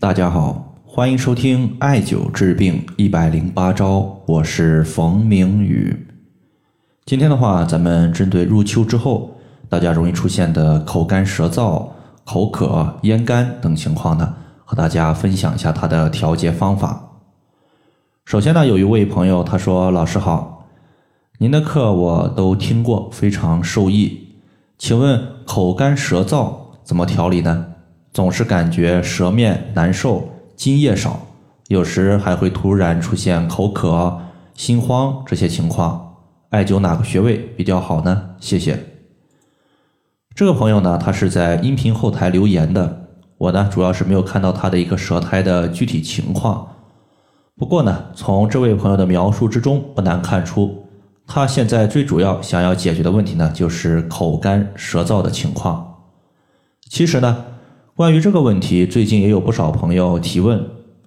大家好，欢迎收听艾灸治病一百零八招，我是冯明宇。今天的话，咱们针对入秋之后大家容易出现的口干舌燥、口渴、咽干等情况呢，和大家分享一下它的调节方法。首先呢，有一位朋友他说：“老师好，您的课我都听过，非常受益。请问口干舌燥怎么调理呢？总是感觉舌面难受，津液少，有时还会突然出现口渴、心慌这些情况。艾灸哪个穴位比较好呢？谢谢。”这个朋友呢，他是在音频后台留言的，我呢主要是没有看到他的一个舌苔的具体情况。不过呢，从这位朋友的描述之中，不难看出，他现在最主要想要解决的问题呢，就是口干舌燥的情况。其实呢，关于这个问题，最近也有不少朋友提问，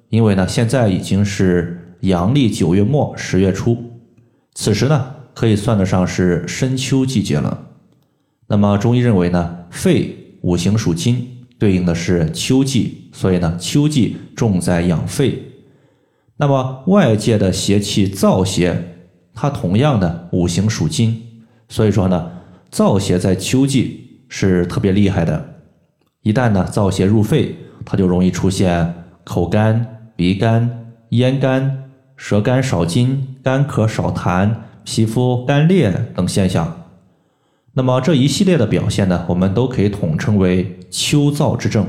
因为呢，现在已经是阳历九月末十月初，此时呢，可以算得上是深秋季节了。那么中医认为呢，肺五行属金，对应的是秋季，所以呢，秋季重在养肺。那么外界的邪气燥邪，它同样的五行属金，所以说呢，燥邪在秋季是特别厉害的。一旦呢燥邪入肺，它就容易出现口干、鼻干、咽干、舌干少津、干咳少痰、皮肤干裂等现象。那么这一系列的表现呢，我们都可以统称为秋燥之症，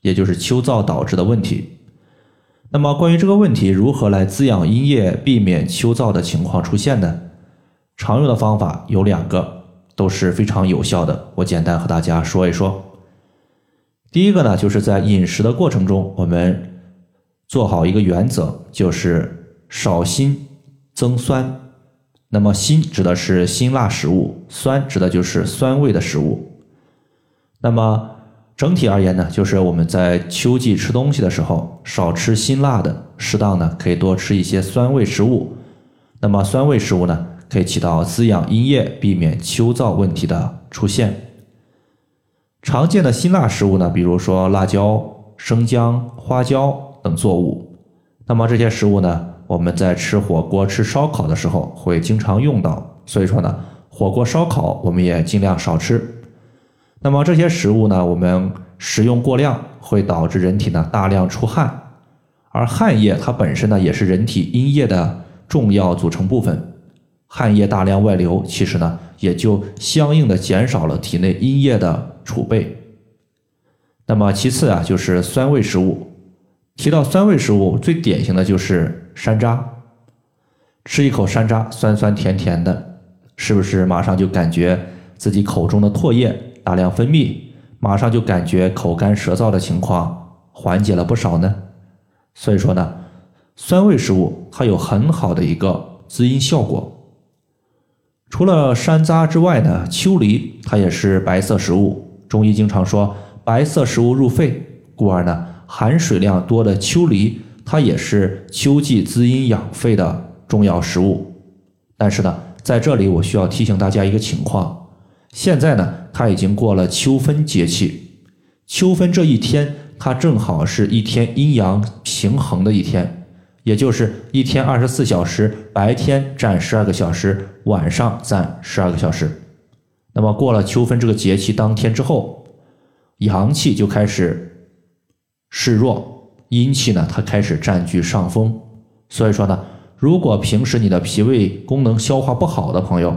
也就是秋燥导致的问题。那么关于这个问题，如何来滋养阴液，避免秋燥的情况出现呢？常用的方法有两个，都是非常有效的。我简单和大家说一说。第一个呢，就是在饮食的过程中，我们做好一个原则，就是少辛增酸。那么辛指的是辛辣食物，酸指的就是酸味的食物。那么整体而言呢，就是我们在秋季吃东西的时候，少吃辛辣的，适当呢可以多吃一些酸味食物。那么酸味食物呢，可以起到滋养阴液、避免秋燥问题的出现。常见的辛辣食物呢，比如说辣椒、生姜、花椒等作物。那么这些食物呢，我们在吃火锅、吃烧烤的时候会经常用到，所以说呢，火锅、烧烤我们也尽量少吃。那么这些食物呢，我们食用过量会导致人体呢大量出汗，而汗液它本身呢也是人体阴液的重要组成部分，汗液大量外流，其实呢也就相应的减少了体内阴液的储备。那么其次啊，就是酸味食物。提到酸味食物，最典型的就是山楂。吃一口山楂，酸酸甜甜的，是不是马上就感觉自己口中的唾液？大量分泌，马上就感觉口干舌燥的情况缓解了不少呢。所以说呢，酸味食物它有很好的一个滋阴效果。除了山楂之外呢，秋梨它也是白色食物。中医经常说白色食物入肺，故而呢，含水量多的秋梨它也是秋季滋阴养肺的重要食物。但是呢，在这里我需要提醒大家一个情况。现在呢，它已经过了秋分节气，秋分这一天，它正好是一天阴阳平衡的一天，也就是一天二十四小时，白天占十二个小时，晚上占十二个小时。那么过了秋分这个节气当天之后，阳气就开始示弱，阴气呢，它开始占据上风。所以说呢，如果平时你的脾胃功能消化不好的朋友，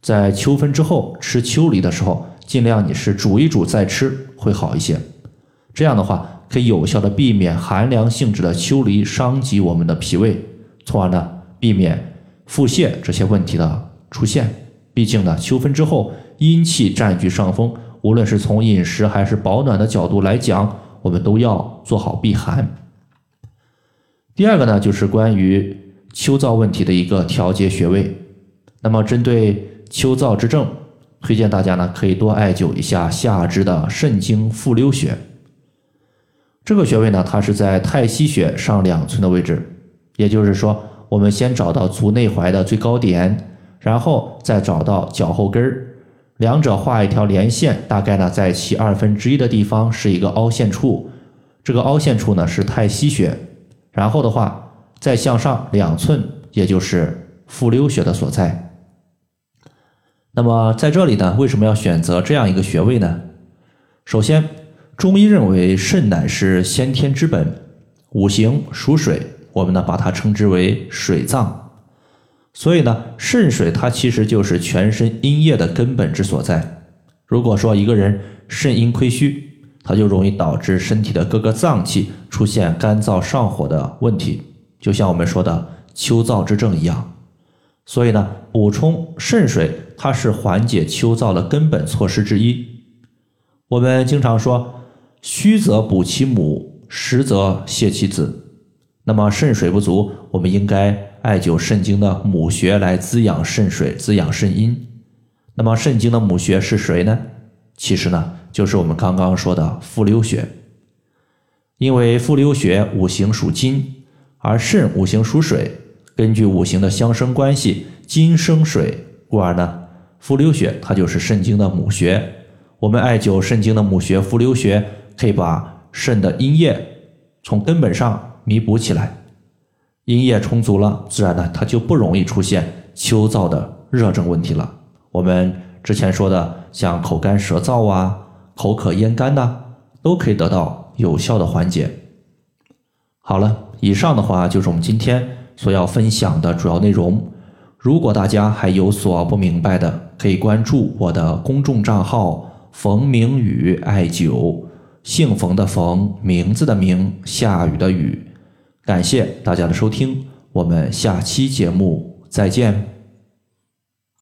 在秋分之后吃秋梨的时候，尽量你是煮一煮再吃会好一些。这样的话，可以有效的避免寒凉性质的秋梨伤及我们的脾胃，从而呢避免腹泻这些问题的出现。毕竟呢，秋分之后阴气占据上风，无论是从饮食还是保暖的角度来讲，我们都要做好避寒。第二个呢，就是关于秋燥问题的一个调节穴位。那么针对秋燥之症，推荐大家呢可以多艾灸一下下肢的肾经复溜穴。这个穴位呢，它是在太溪穴上两寸的位置，也就是说，我们先找到足内踝的最高点，然后再找到脚后跟儿，两者画一条连线，大概呢在其二分之一的地方是一个凹陷处，这个凹陷处呢是太溪穴，然后的话再向上两寸，也就是复溜穴的所在。那么在这里呢，为什么要选择这样一个穴位呢？首先，中医认为肾乃是先天之本，五行属水，我们呢把它称之为水脏，所以呢，肾水它其实就是全身阴液的根本之所在。如果说一个人肾阴亏虚，它就容易导致身体的各个脏器出现干燥上火的问题，就像我们说的秋燥之症一样。所以呢，补充肾水，它是缓解秋燥的根本措施之一。我们经常说，虚则补其母，实则泻其子。那么肾水不足，我们应该艾灸肾经的母穴来滋养肾水，滋养肾阴。那么肾经的母穴是谁呢？其实呢，就是我们刚刚说的复溜穴。因为复溜穴五行属金，而肾五行属水。根据五行的相生关系，金生水，故而呢，复溜穴它就是肾经的母穴。我们艾灸肾经的母穴复溜穴，可以把肾的阴液从根本上弥补起来。阴液充足了，自然呢，它就不容易出现秋燥的热症问题了。我们之前说的，像口干舌燥啊、口渴咽干呐，都可以得到有效的缓解。好了，以上的话就是我们今天。所要分享的主要内容，如果大家还有所不明白的，可以关注我的公众账号“冯明宇艾灸”，姓冯的冯，名字的名，下雨的雨。感谢大家的收听，我们下期节目再见。